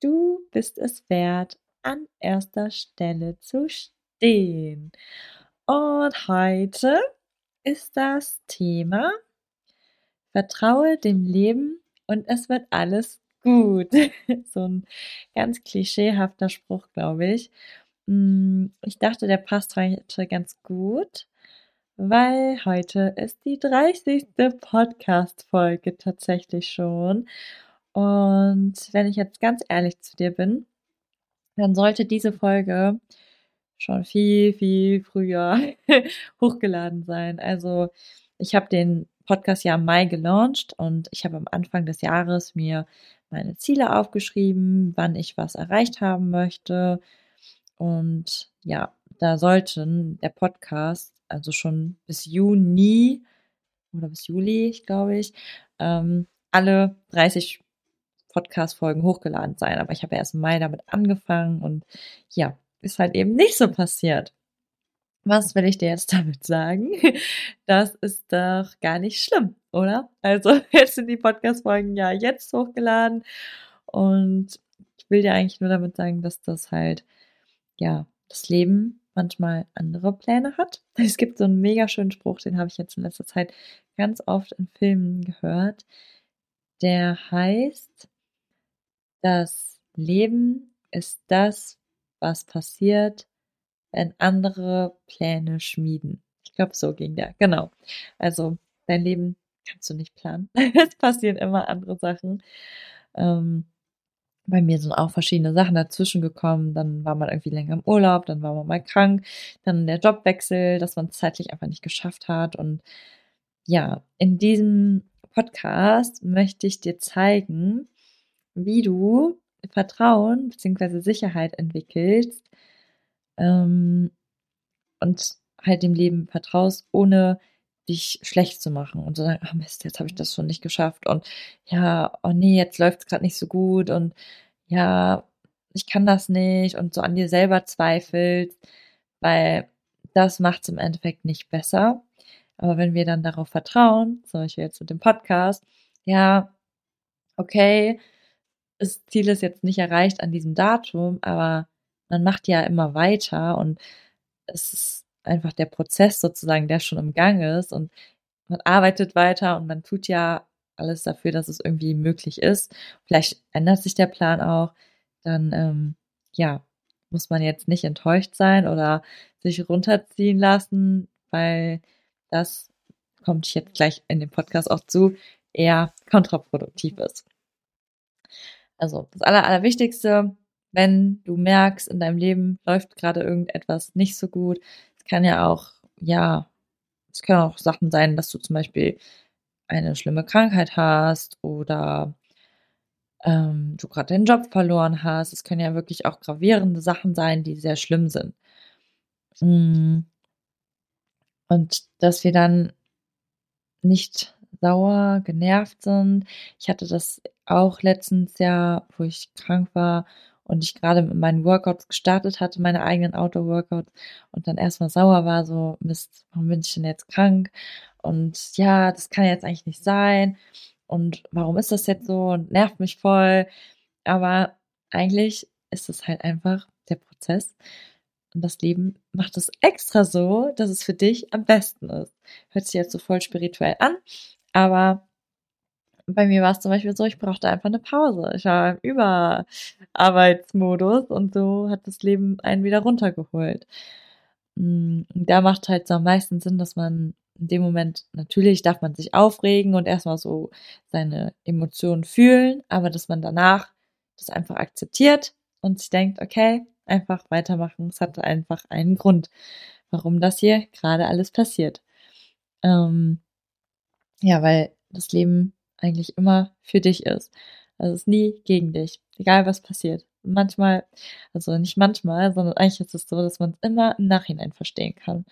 Du bist es wert, an erster Stelle zu stehen. Und heute ist das Thema Vertraue dem Leben und es wird alles gut. so ein ganz klischeehafter Spruch, glaube ich. Mm, ich dachte, der passt heute ganz gut weil heute ist die 30. Podcast-Folge tatsächlich schon. Und wenn ich jetzt ganz ehrlich zu dir bin, dann sollte diese Folge schon viel, viel früher hochgeladen sein. Also ich habe den Podcast ja im Mai gelauncht und ich habe am Anfang des Jahres mir meine Ziele aufgeschrieben, wann ich was erreicht haben möchte. Und ja, da sollten der Podcast also schon bis Juni oder bis Juli, ich glaube ich, ähm, alle 30 Podcast-Folgen hochgeladen sein. Aber ich habe erst im Mai damit angefangen und ja, ist halt eben nicht so passiert. Was will ich dir jetzt damit sagen? Das ist doch gar nicht schlimm, oder? Also jetzt sind die Podcast-Folgen ja jetzt hochgeladen und ich will dir eigentlich nur damit sagen, dass das halt, ja, das Leben manchmal andere Pläne hat. Es gibt so einen mega schönen Spruch, den habe ich jetzt in letzter Zeit ganz oft in Filmen gehört. Der heißt, das Leben ist das, was passiert, wenn andere Pläne schmieden. Ich glaube, so ging der. Genau. Also dein Leben kannst du nicht planen. es passieren immer andere Sachen. Ähm, bei mir sind auch verschiedene Sachen dazwischen gekommen. Dann war man irgendwie länger im Urlaub, dann war man mal krank, dann der Jobwechsel, dass man es zeitlich einfach nicht geschafft hat. Und ja, in diesem Podcast möchte ich dir zeigen, wie du Vertrauen bzw. Sicherheit entwickelst ähm, und halt dem Leben vertraust, ohne dich schlecht zu machen und zu sagen, ah Mist, jetzt habe ich das schon nicht geschafft und ja, oh nee, jetzt läuft es gerade nicht so gut und ja, ich kann das nicht und so an dir selber zweifelst, weil das macht es im Endeffekt nicht besser. Aber wenn wir dann darauf vertrauen, zum Beispiel jetzt mit dem Podcast, ja, okay, das Ziel ist jetzt nicht erreicht an diesem Datum, aber man macht ja immer weiter und es ist einfach der Prozess sozusagen, der schon im Gang ist und man arbeitet weiter und man tut ja alles dafür, dass es irgendwie möglich ist. Vielleicht ändert sich der Plan auch, dann ähm, ja, muss man jetzt nicht enttäuscht sein oder sich runterziehen lassen, weil das kommt jetzt gleich in dem Podcast auch zu, eher kontraproduktiv ist. Also das Aller, Allerwichtigste, wenn du merkst, in deinem Leben läuft gerade irgendetwas nicht so gut, kann ja auch, ja, es können auch Sachen sein, dass du zum Beispiel eine schlimme Krankheit hast oder ähm, du gerade deinen Job verloren hast. Es können ja wirklich auch gravierende Sachen sein, die sehr schlimm sind. Mm. Und dass wir dann nicht sauer, genervt sind. Ich hatte das auch letztens ja, wo ich krank war und ich gerade mit meinen Workouts gestartet hatte, meine eigenen Outdoor-Workouts und dann erstmal sauer war, so, Mist, warum bin ich denn jetzt krank? Und ja, das kann jetzt eigentlich nicht sein. Und warum ist das jetzt so? Und nervt mich voll. Aber eigentlich ist es halt einfach der Prozess. Und das Leben macht es extra so, dass es für dich am besten ist. Hört sich jetzt so voll spirituell an, aber bei mir war es zum Beispiel so, ich brauchte einfach eine Pause. Ich war im Überarbeitsmodus und so hat das Leben einen wieder runtergeholt. Hm, da macht halt so am meisten Sinn, dass man in dem Moment, natürlich darf man sich aufregen und erstmal so seine Emotionen fühlen, aber dass man danach das einfach akzeptiert und sich denkt, okay, einfach weitermachen. Es hatte einfach einen Grund, warum das hier gerade alles passiert. Ähm, ja, weil das Leben eigentlich immer für dich ist. Also es ist nie gegen dich, egal was passiert. Manchmal, also nicht manchmal, sondern eigentlich ist es so, dass man es immer im Nachhinein verstehen kann.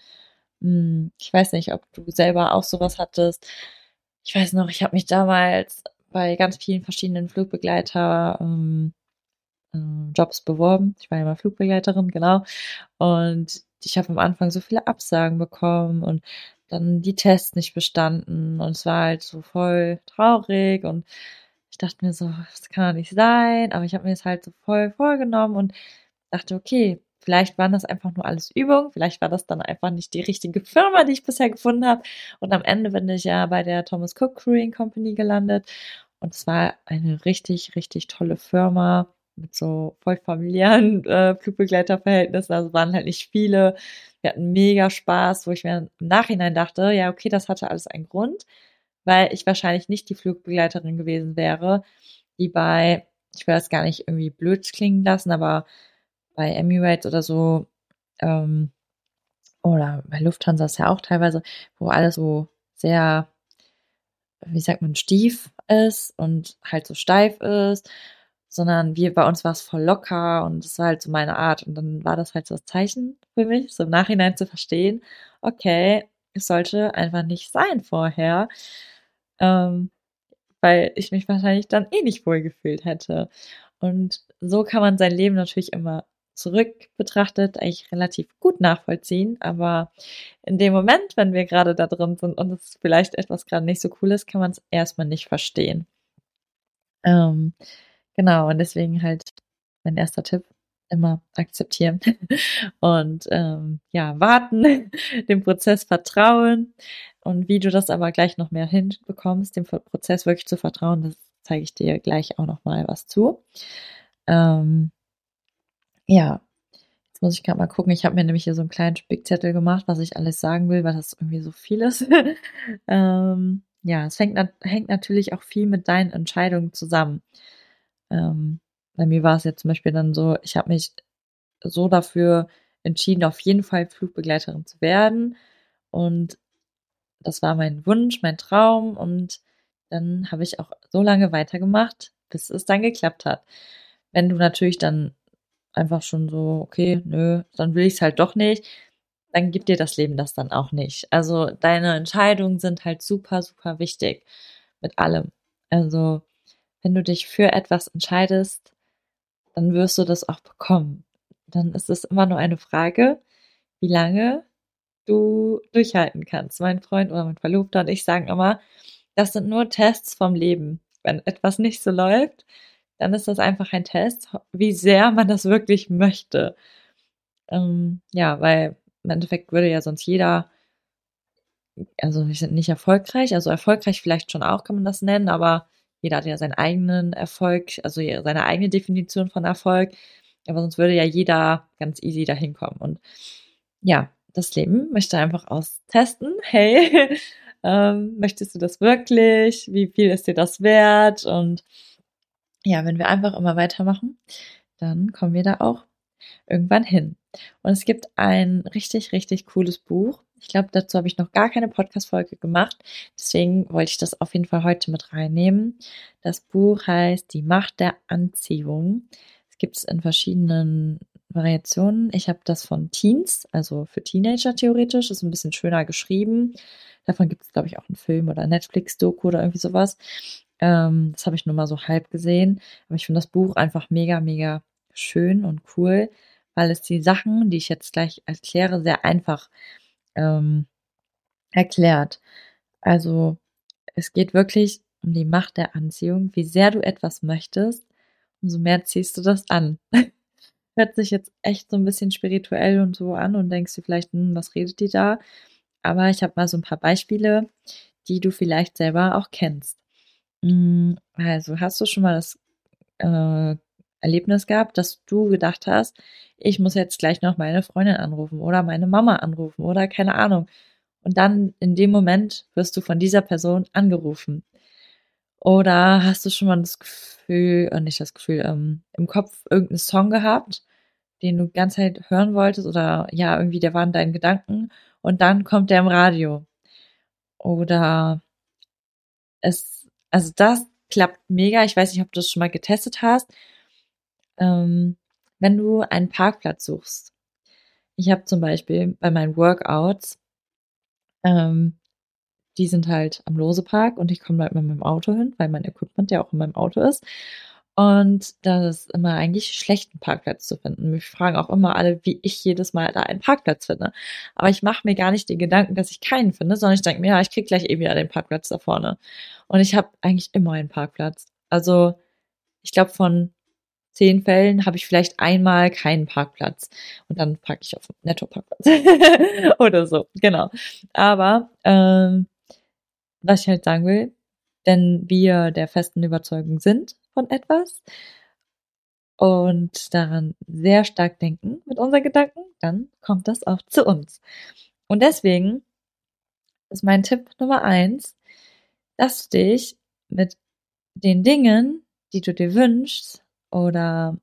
Hm, ich weiß nicht, ob du selber auch sowas hattest. Ich weiß noch, ich habe mich damals bei ganz vielen verschiedenen Flugbegleiter ähm, äh, Jobs beworben. Ich war ja mal Flugbegleiterin, genau. Und ich habe am Anfang so viele Absagen bekommen und dann die Tests nicht bestanden und es war halt so voll traurig und ich dachte mir so, das kann doch nicht sein, aber ich habe mir das halt so voll vorgenommen und dachte, okay, vielleicht waren das einfach nur alles Übungen, vielleicht war das dann einfach nicht die richtige Firma, die ich bisher gefunden habe und am Ende bin ich ja bei der Thomas Cook Crewing Company gelandet und es war eine richtig, richtig tolle Firma mit so voll familiären äh, Flugbegleiterverhältnissen, also waren halt nicht viele. Wir hatten mega Spaß, wo ich mir im Nachhinein dachte, ja, okay, das hatte alles einen Grund, weil ich wahrscheinlich nicht die Flugbegleiterin gewesen wäre, die bei, ich will das gar nicht irgendwie blöd klingen lassen, aber bei Emirates oder so, ähm, oder bei Lufthansa ist ja auch teilweise, wo alles so sehr, wie sagt man, stief ist und halt so steif ist sondern wir, bei uns war es voll locker und es war halt so meine Art. Und dann war das halt so das Zeichen für mich, so im Nachhinein zu verstehen, okay, es sollte einfach nicht sein vorher, ähm, weil ich mich wahrscheinlich dann eh nicht wohl gefühlt hätte. Und so kann man sein Leben natürlich immer zurück betrachtet eigentlich relativ gut nachvollziehen, aber in dem Moment, wenn wir gerade da drin sind und es vielleicht etwas gerade nicht so cool ist, kann man es erstmal nicht verstehen. Ähm, Genau, und deswegen halt mein erster Tipp, immer akzeptieren und ähm, ja, warten, dem Prozess vertrauen und wie du das aber gleich noch mehr hinbekommst, dem Prozess wirklich zu vertrauen, das zeige ich dir gleich auch noch mal was zu. Ähm, ja, jetzt muss ich gerade mal gucken. Ich habe mir nämlich hier so einen kleinen Spickzettel gemacht, was ich alles sagen will, weil das irgendwie so viel ist. ähm, ja, es fängt, hängt natürlich auch viel mit deinen Entscheidungen zusammen. Ähm, bei mir war es jetzt zum Beispiel dann so, ich habe mich so dafür entschieden, auf jeden Fall Flugbegleiterin zu werden. Und das war mein Wunsch, mein Traum. Und dann habe ich auch so lange weitergemacht, bis es dann geklappt hat. Wenn du natürlich dann einfach schon so, okay, nö, dann will ich es halt doch nicht, dann gibt dir das Leben das dann auch nicht. Also deine Entscheidungen sind halt super, super wichtig mit allem. Also wenn du dich für etwas entscheidest, dann wirst du das auch bekommen. Dann ist es immer nur eine Frage, wie lange du durchhalten kannst. Mein Freund oder mein Verlobter und ich sagen immer, das sind nur Tests vom Leben. Wenn etwas nicht so läuft, dann ist das einfach ein Test, wie sehr man das wirklich möchte. Ähm, ja, weil im Endeffekt würde ja sonst jeder, also wir sind nicht erfolgreich, also erfolgreich vielleicht schon auch, kann man das nennen, aber jeder hat ja seinen eigenen Erfolg, also seine eigene Definition von Erfolg. Aber sonst würde ja jeder ganz easy dahin kommen. Und ja, das Leben möchte einfach austesten. Hey, ähm, möchtest du das wirklich? Wie viel ist dir das wert? Und ja, wenn wir einfach immer weitermachen, dann kommen wir da auch irgendwann hin. Und es gibt ein richtig, richtig cooles Buch. Ich glaube, dazu habe ich noch gar keine Podcast-Folge gemacht. Deswegen wollte ich das auf jeden Fall heute mit reinnehmen. Das Buch heißt Die Macht der Anziehung. Es gibt es in verschiedenen Variationen. Ich habe das von Teens, also für Teenager theoretisch, ist ein bisschen schöner geschrieben. Davon gibt es, glaube ich, auch einen Film oder Netflix-Doku oder irgendwie sowas. Ähm, das habe ich nur mal so halb gesehen. Aber ich finde das Buch einfach mega, mega schön und cool, weil es die Sachen, die ich jetzt gleich erkläre, sehr einfach ähm, erklärt. Also es geht wirklich um die Macht der Anziehung. Wie sehr du etwas möchtest, umso mehr ziehst du das an. Hört sich jetzt echt so ein bisschen spirituell und so an und denkst du vielleicht, hm, was redet die da? Aber ich habe mal so ein paar Beispiele, die du vielleicht selber auch kennst. Hm, also, hast du schon mal das, äh, Erlebnis gehabt, dass du gedacht hast: „Ich muss jetzt gleich noch meine Freundin anrufen oder meine Mama anrufen oder keine Ahnung.“ Und dann in dem Moment wirst du von dieser Person angerufen. Oder hast du schon mal das Gefühl äh, nicht das Gefühl, ähm, im Kopf irgendeinen Song gehabt, den du die ganze Zeit hören wolltest oder ja, irgendwie der war in deinen Gedanken und dann kommt der im Radio. Oder es also das klappt mega. Ich weiß nicht, ob du das schon mal getestet hast. Ähm, wenn du einen Parkplatz suchst. Ich habe zum Beispiel bei meinen Workouts, ähm, die sind halt am Losepark und ich komme halt mit meinem Auto hin, weil mein Equipment ja auch in meinem Auto ist. Und da ist immer eigentlich schlecht, einen Parkplatz zu finden. Mich fragen auch immer alle, wie ich jedes Mal da einen Parkplatz finde. Aber ich mache mir gar nicht den Gedanken, dass ich keinen finde, sondern ich denke mir, ja, ich krieg gleich eben wieder den Parkplatz da vorne. Und ich habe eigentlich immer einen Parkplatz. Also ich glaube, von zehn Fällen habe ich vielleicht einmal keinen Parkplatz. Und dann parke ich auf dem Netto-Parkplatz. Oder so, genau. Aber ähm, was ich halt sagen will, wenn wir der festen Überzeugung sind von etwas und daran sehr stark denken mit unseren Gedanken, dann kommt das auch zu uns. Und deswegen ist mein Tipp Nummer eins, dass du dich mit den Dingen, die du dir wünschst oder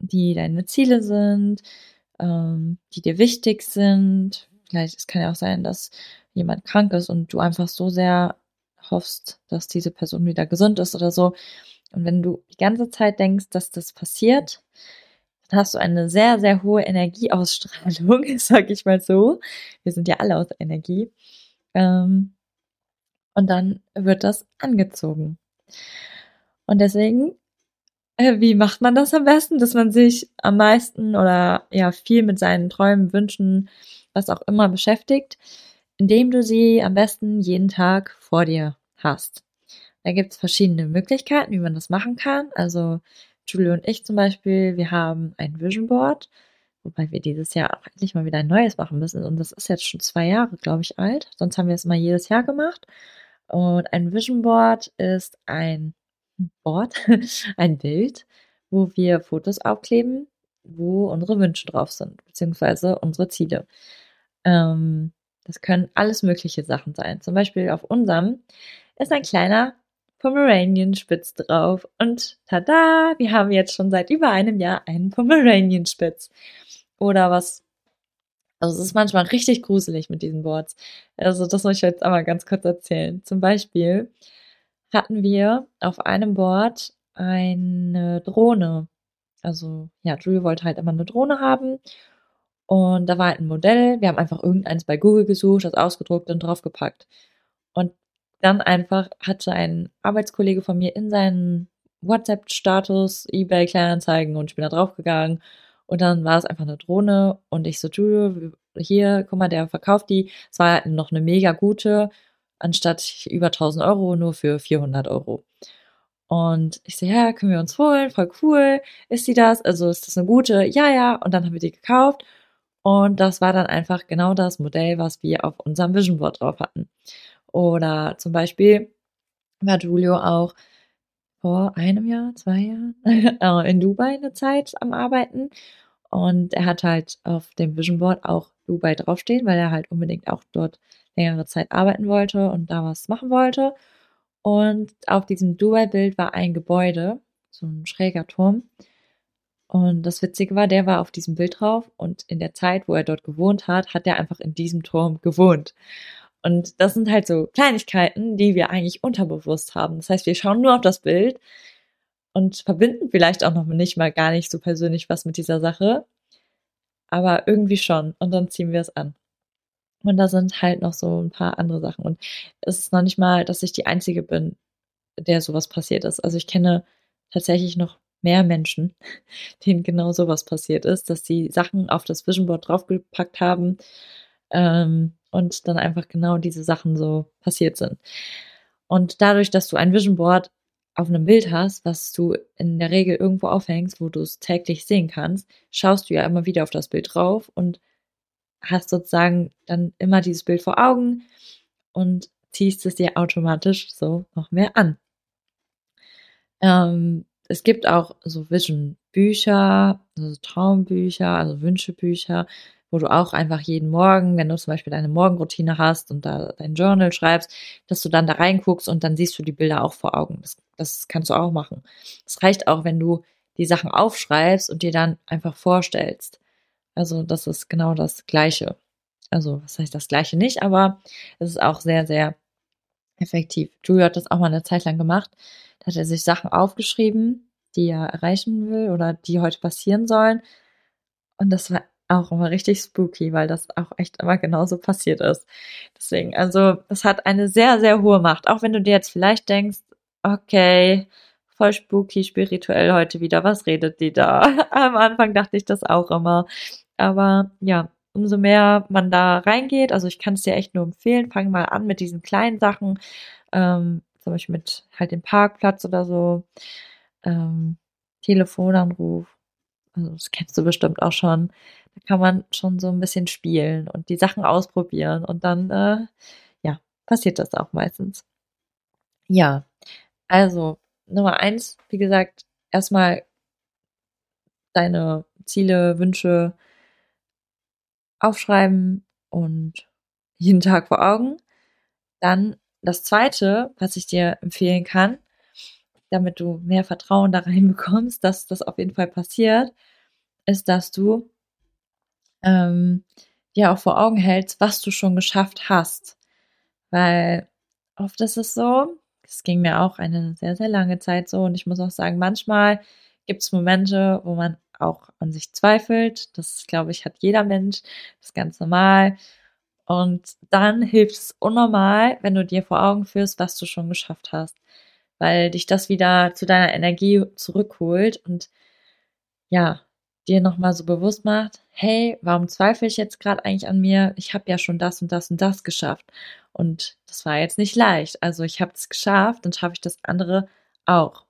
die deine Ziele sind, ähm, die dir wichtig sind. Vielleicht, es kann ja auch sein, dass jemand krank ist und du einfach so sehr hoffst, dass diese Person wieder gesund ist oder so. Und wenn du die ganze Zeit denkst, dass das passiert, dann hast du eine sehr, sehr hohe Energieausstrahlung, sag ich mal so. Wir sind ja alle aus Energie. Ähm, und dann wird das angezogen. Und deswegen, äh, wie macht man das am besten, dass man sich am meisten oder ja viel mit seinen Träumen, Wünschen, was auch immer beschäftigt? indem du sie am besten jeden Tag vor dir hast. Da gibt es verschiedene Möglichkeiten, wie man das machen kann. Also Julie und ich zum Beispiel, wir haben ein Vision Board, wobei wir dieses Jahr auch endlich mal wieder ein neues machen müssen. Und das ist jetzt schon zwei Jahre, glaube ich, alt. Sonst haben wir es immer jedes Jahr gemacht. Und ein Vision Board ist ein Board, ein Bild, wo wir Fotos aufkleben, wo unsere Wünsche drauf sind, beziehungsweise unsere Ziele. Ähm, das können alles mögliche Sachen sein. Zum Beispiel auf unserem ist ein kleiner Pomeranian-Spitz drauf. Und tada, wir haben jetzt schon seit über einem Jahr einen Pomeranian-Spitz. Oder was also es ist manchmal richtig gruselig mit diesen Boards. Also das muss ich jetzt einmal ganz kurz erzählen. Zum Beispiel hatten wir auf einem Board eine Drohne. Also ja, Julie wollte halt immer eine Drohne haben und da war halt ein Modell. Wir haben einfach irgendeins bei Google gesucht, das ausgedruckt und draufgepackt. Und dann einfach hatte ein Arbeitskollege von mir in seinen WhatsApp-Status eBay Kleinanzeigen und ich bin da draufgegangen. Und dann war es einfach eine Drohne und ich so, Julio, hier, guck mal, der verkauft die. Es war halt noch eine mega gute, anstatt über 1000 Euro nur für 400 Euro. Und ich so, ja, können wir uns holen, voll cool. Ist sie das? Also ist das eine gute? Ja, ja. Und dann haben wir die gekauft und das war dann einfach genau das Modell, was wir auf unserem Vision Board drauf hatten. Oder zum Beispiel war Julio auch vor einem Jahr, zwei Jahren äh, in Dubai eine Zeit am Arbeiten. Und er hat halt auf dem Vision Board auch Dubai draufstehen, weil er halt unbedingt auch dort längere Zeit arbeiten wollte und da was machen wollte. Und auf diesem Dubai-Bild war ein Gebäude, so ein schräger Turm. Und das Witzige war, der war auf diesem Bild drauf und in der Zeit, wo er dort gewohnt hat, hat er einfach in diesem Turm gewohnt. Und das sind halt so Kleinigkeiten, die wir eigentlich unterbewusst haben. Das heißt, wir schauen nur auf das Bild und verbinden vielleicht auch noch nicht mal gar nicht so persönlich was mit dieser Sache, aber irgendwie schon. Und dann ziehen wir es an. Und da sind halt noch so ein paar andere Sachen. Und es ist noch nicht mal, dass ich die Einzige bin, der sowas passiert ist. Also ich kenne tatsächlich noch mehr Menschen, denen genau sowas passiert ist, dass sie Sachen auf das Vision Board draufgepackt haben ähm, und dann einfach genau diese Sachen so passiert sind. Und dadurch, dass du ein Vision Board auf einem Bild hast, was du in der Regel irgendwo aufhängst, wo du es täglich sehen kannst, schaust du ja immer wieder auf das Bild drauf und hast sozusagen dann immer dieses Bild vor Augen und ziehst es dir automatisch so noch mehr an. Ähm, es gibt auch so Vision-Bücher, also Traumbücher, also Wünschebücher, wo du auch einfach jeden Morgen, wenn du zum Beispiel deine Morgenroutine hast und da dein Journal schreibst, dass du dann da reinguckst und dann siehst du die Bilder auch vor Augen. Das, das kannst du auch machen. Es reicht auch, wenn du die Sachen aufschreibst und dir dann einfach vorstellst. Also das ist genau das Gleiche. Also was heißt das Gleiche nicht, aber es ist auch sehr, sehr effektiv. Julio hat das auch mal eine Zeit lang gemacht. Da hat er sich Sachen aufgeschrieben, die er erreichen will oder die heute passieren sollen. Und das war auch immer richtig spooky, weil das auch echt immer genauso passiert ist. Deswegen, also, das hat eine sehr, sehr hohe Macht. Auch wenn du dir jetzt vielleicht denkst, okay, voll spooky, spirituell heute wieder, was redet die da? Am Anfang dachte ich das auch immer. Aber ja, umso mehr man da reingeht, also ich kann es dir echt nur empfehlen, fang mal an mit diesen kleinen Sachen, ähm, zum Beispiel mit halt dem Parkplatz oder so, ähm, Telefonanruf, also das kennst du bestimmt auch schon. Da kann man schon so ein bisschen spielen und die Sachen ausprobieren und dann, äh, ja, passiert das auch meistens. Ja, also Nummer eins, wie gesagt, erstmal deine Ziele, Wünsche aufschreiben und jeden Tag vor Augen. Dann das zweite, was ich dir empfehlen kann, damit du mehr Vertrauen da reinbekommst, dass das auf jeden Fall passiert, ist, dass du ähm, dir auch vor Augen hältst, was du schon geschafft hast. Weil oft ist es so, es ging mir auch eine sehr, sehr lange Zeit so und ich muss auch sagen, manchmal gibt es Momente, wo man auch an sich zweifelt. Das, glaube ich, hat jeder Mensch. Das ist ganz normal. Und dann hilft es unnormal, wenn du dir vor Augen führst, was du schon geschafft hast. Weil dich das wieder zu deiner Energie zurückholt und ja, dir nochmal so bewusst macht, hey, warum zweifle ich jetzt gerade eigentlich an mir? Ich habe ja schon das und das und das geschafft. Und das war jetzt nicht leicht. Also ich habe es geschafft, dann schaffe ich das andere auch.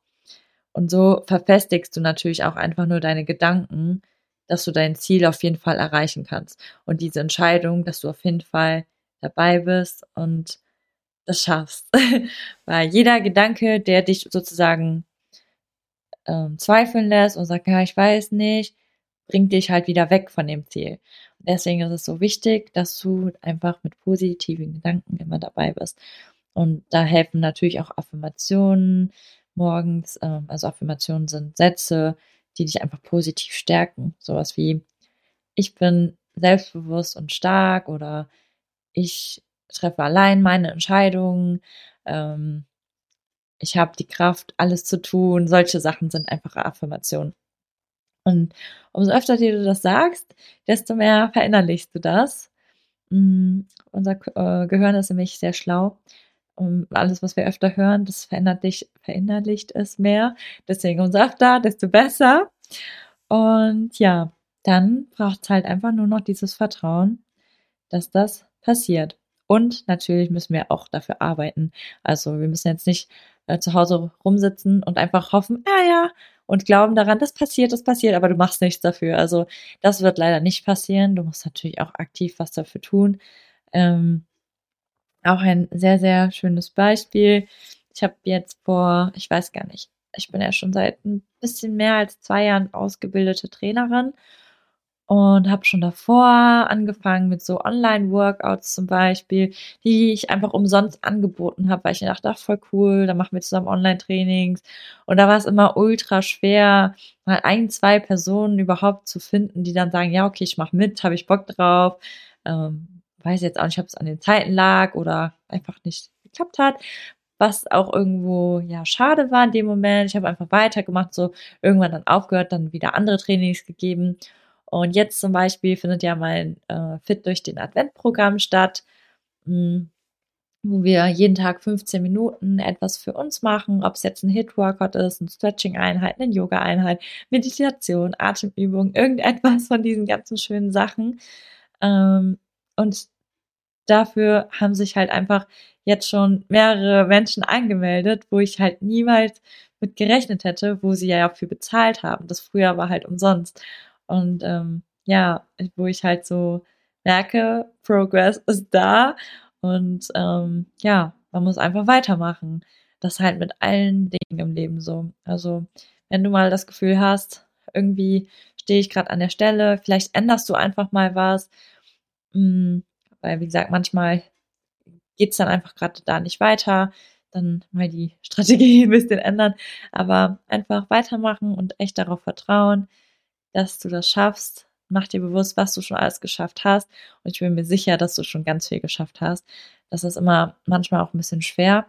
Und so verfestigst du natürlich auch einfach nur deine Gedanken, dass du dein Ziel auf jeden Fall erreichen kannst. Und diese Entscheidung, dass du auf jeden Fall dabei bist und das schaffst. Weil jeder Gedanke, der dich sozusagen ähm, zweifeln lässt und sagt, ja, ich weiß nicht, bringt dich halt wieder weg von dem Ziel. Und deswegen ist es so wichtig, dass du einfach mit positiven Gedanken immer dabei bist. Und da helfen natürlich auch Affirmationen morgens. Ähm, also Affirmationen sind Sätze, die dich einfach positiv stärken. Sowas wie, ich bin selbstbewusst und stark oder ich treffe allein meine Entscheidungen. Ähm, ich habe die Kraft, alles zu tun. Solche Sachen sind einfache Affirmationen. Und umso öfter dir du das sagst, desto mehr verinnerlichst du das. Mhm. Unser äh, Gehirn ist nämlich sehr schlau. Und alles, was wir öfter hören, das verinnerlicht, verinnerlicht es mehr. Deswegen umso öfter, desto besser. Und ja, dann braucht es halt einfach nur noch dieses Vertrauen, dass das passiert. Und natürlich müssen wir auch dafür arbeiten. Also wir müssen jetzt nicht äh, zu Hause rumsitzen und einfach hoffen, ah ja, und glauben daran, das passiert, das passiert, aber du machst nichts dafür. Also das wird leider nicht passieren. Du musst natürlich auch aktiv was dafür tun. Ähm, auch ein sehr, sehr schönes Beispiel. Ich habe jetzt vor, ich weiß gar nicht, ich bin ja schon seit ein bisschen mehr als zwei Jahren ausgebildete Trainerin und habe schon davor angefangen mit so Online-Workouts zum Beispiel, die ich einfach umsonst angeboten habe, weil ich dachte, ach, voll cool, da machen wir zusammen Online-Trainings. Und da war es immer ultra schwer, mal ein, zwei Personen überhaupt zu finden, die dann sagen, ja, okay, ich mache mit, habe ich Bock drauf. Ähm, weiß jetzt auch nicht, ob es an den Zeiten lag oder einfach nicht geklappt hat was auch irgendwo ja schade war in dem Moment. Ich habe einfach weitergemacht, so irgendwann dann aufgehört, dann wieder andere Trainings gegeben und jetzt zum Beispiel findet ja mein äh, Fit durch den Adventprogramm statt, mh, hm, wo wir jeden Tag 15 Minuten etwas für uns machen, ob es jetzt ein Hit-Workout ist, eine Stretching-Einheit, eine Yoga-Einheit, Meditation, Atemübung, irgendetwas von diesen ganzen schönen Sachen. Ähm, und dafür haben sich halt einfach jetzt schon mehrere Menschen angemeldet, wo ich halt niemals mit gerechnet hätte, wo sie ja dafür bezahlt haben. Das früher war halt umsonst. Und ähm, ja, wo ich halt so merke, Progress ist da und ähm, ja, man muss einfach weitermachen. das halt mit allen Dingen im Leben so. Also, wenn du mal das Gefühl hast, irgendwie stehe ich gerade an der Stelle, vielleicht änderst du einfach mal was. Mh, weil, wie gesagt, manchmal geht's dann einfach gerade da nicht weiter. Dann mal die Strategie ein bisschen ändern. Aber einfach weitermachen und echt darauf vertrauen, dass du das schaffst. Mach dir bewusst, was du schon alles geschafft hast. Und ich bin mir sicher, dass du schon ganz viel geschafft hast. Das ist immer manchmal auch ein bisschen schwer,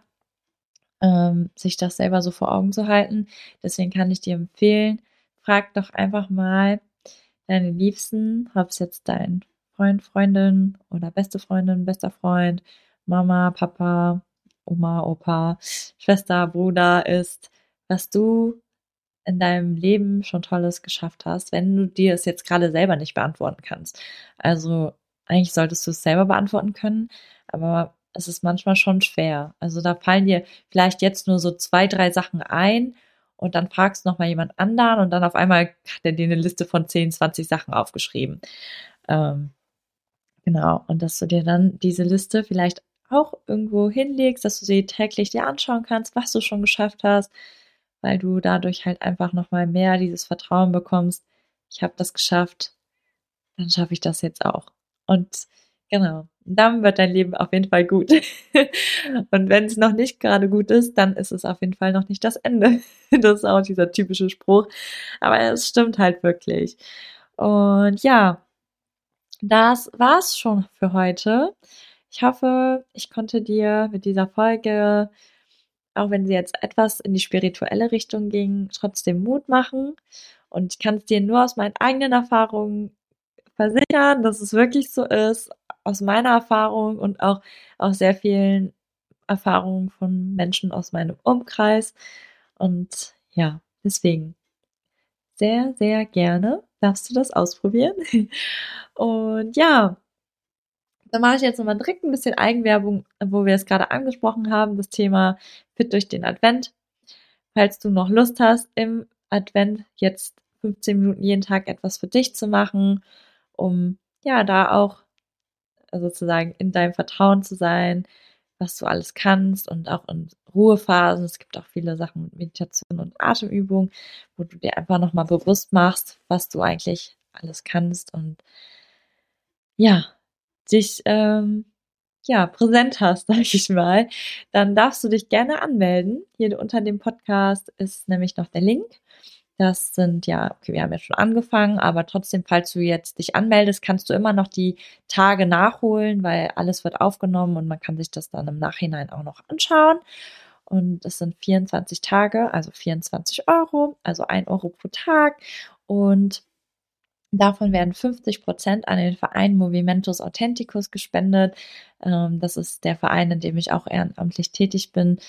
ähm, sich das selber so vor Augen zu halten. Deswegen kann ich dir empfehlen, frag doch einfach mal deine Liebsten, ob es jetzt dein Freund, Freundin oder beste Freundin, bester Freund, Mama, Papa, Oma, Opa, Schwester, Bruder ist, was du in deinem Leben schon Tolles geschafft hast, wenn du dir es jetzt gerade selber nicht beantworten kannst. Also eigentlich solltest du es selber beantworten können, aber es ist manchmal schon schwer. Also da fallen dir vielleicht jetzt nur so zwei, drei Sachen ein und dann fragst du nochmal jemand anderen und dann auf einmal hat er dir eine Liste von 10, 20 Sachen aufgeschrieben. Ähm, genau. Und dass du dir dann diese Liste vielleicht auch irgendwo hinlegst, dass du sie täglich dir anschauen kannst, was du schon geschafft hast, weil du dadurch halt einfach nochmal mehr dieses Vertrauen bekommst. Ich habe das geschafft, dann schaffe ich das jetzt auch. Und genau, dann wird dein Leben auf jeden Fall gut. Und wenn es noch nicht gerade gut ist, dann ist es auf jeden Fall noch nicht das Ende. Das ist auch dieser typische Spruch. Aber es stimmt halt wirklich. Und ja, das war's schon für heute. Ich hoffe, ich konnte dir mit dieser Folge, auch wenn sie jetzt etwas in die spirituelle Richtung ging, trotzdem Mut machen. Und ich kann es dir nur aus meinen eigenen Erfahrungen versichern, dass es wirklich so ist, aus meiner Erfahrung und auch aus sehr vielen Erfahrungen von Menschen aus meinem Umkreis. Und ja, deswegen sehr, sehr gerne darfst du das ausprobieren. Und ja, dann mache ich jetzt nochmal direkt ein bisschen Eigenwerbung, wo wir es gerade angesprochen haben, das Thema Fit durch den Advent. Falls du noch Lust hast, im Advent jetzt 15 Minuten jeden Tag etwas für dich zu machen, um ja da auch sozusagen in deinem Vertrauen zu sein, was du alles kannst und auch in Ruhephasen. Es gibt auch viele Sachen mit Meditation und Atemübung, wo du dir einfach nochmal bewusst machst, was du eigentlich alles kannst und ja, dich ähm, ja präsent hast, sag ich mal, dann darfst du dich gerne anmelden. Hier unter dem Podcast ist nämlich noch der Link. Das sind ja, okay, wir haben ja schon angefangen, aber trotzdem, falls du jetzt dich anmeldest, kannst du immer noch die Tage nachholen, weil alles wird aufgenommen und man kann sich das dann im Nachhinein auch noch anschauen. Und es sind 24 Tage, also 24 Euro, also 1 Euro pro Tag. Und Davon werden 50 Prozent an den Verein Movimentus Authenticus gespendet. Ähm, das ist der Verein, in dem ich auch ehrenamtlich tätig bin,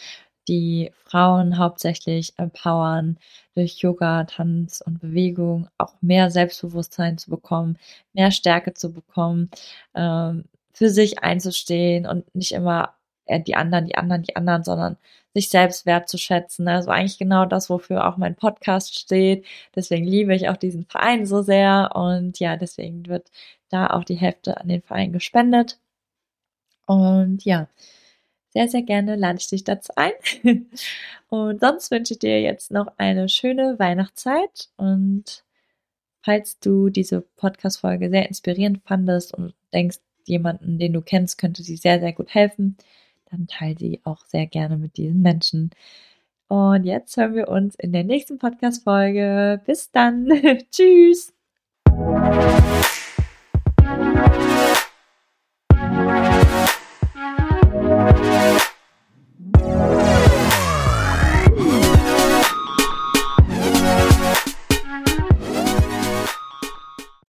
die Frauen hauptsächlich empowern, durch Yoga, Tanz und Bewegung auch mehr Selbstbewusstsein zu bekommen, mehr Stärke zu bekommen, ähm, für sich einzustehen und nicht immer äh, die anderen, die anderen, die anderen, sondern sich selbst wertzuschätzen. Also eigentlich genau das, wofür auch mein Podcast steht. Deswegen liebe ich auch diesen Verein so sehr und ja, deswegen wird da auch die Hälfte an den Verein gespendet. Und ja, sehr, sehr gerne lade ich dich dazu ein. Und sonst wünsche ich dir jetzt noch eine schöne Weihnachtszeit und falls du diese Podcast-Folge sehr inspirierend fandest und denkst, jemanden, den du kennst, könnte sie sehr, sehr gut helfen, dann teile sie auch sehr gerne mit diesen Menschen. Und jetzt hören wir uns in der nächsten Podcast-Folge. Bis dann. Tschüss.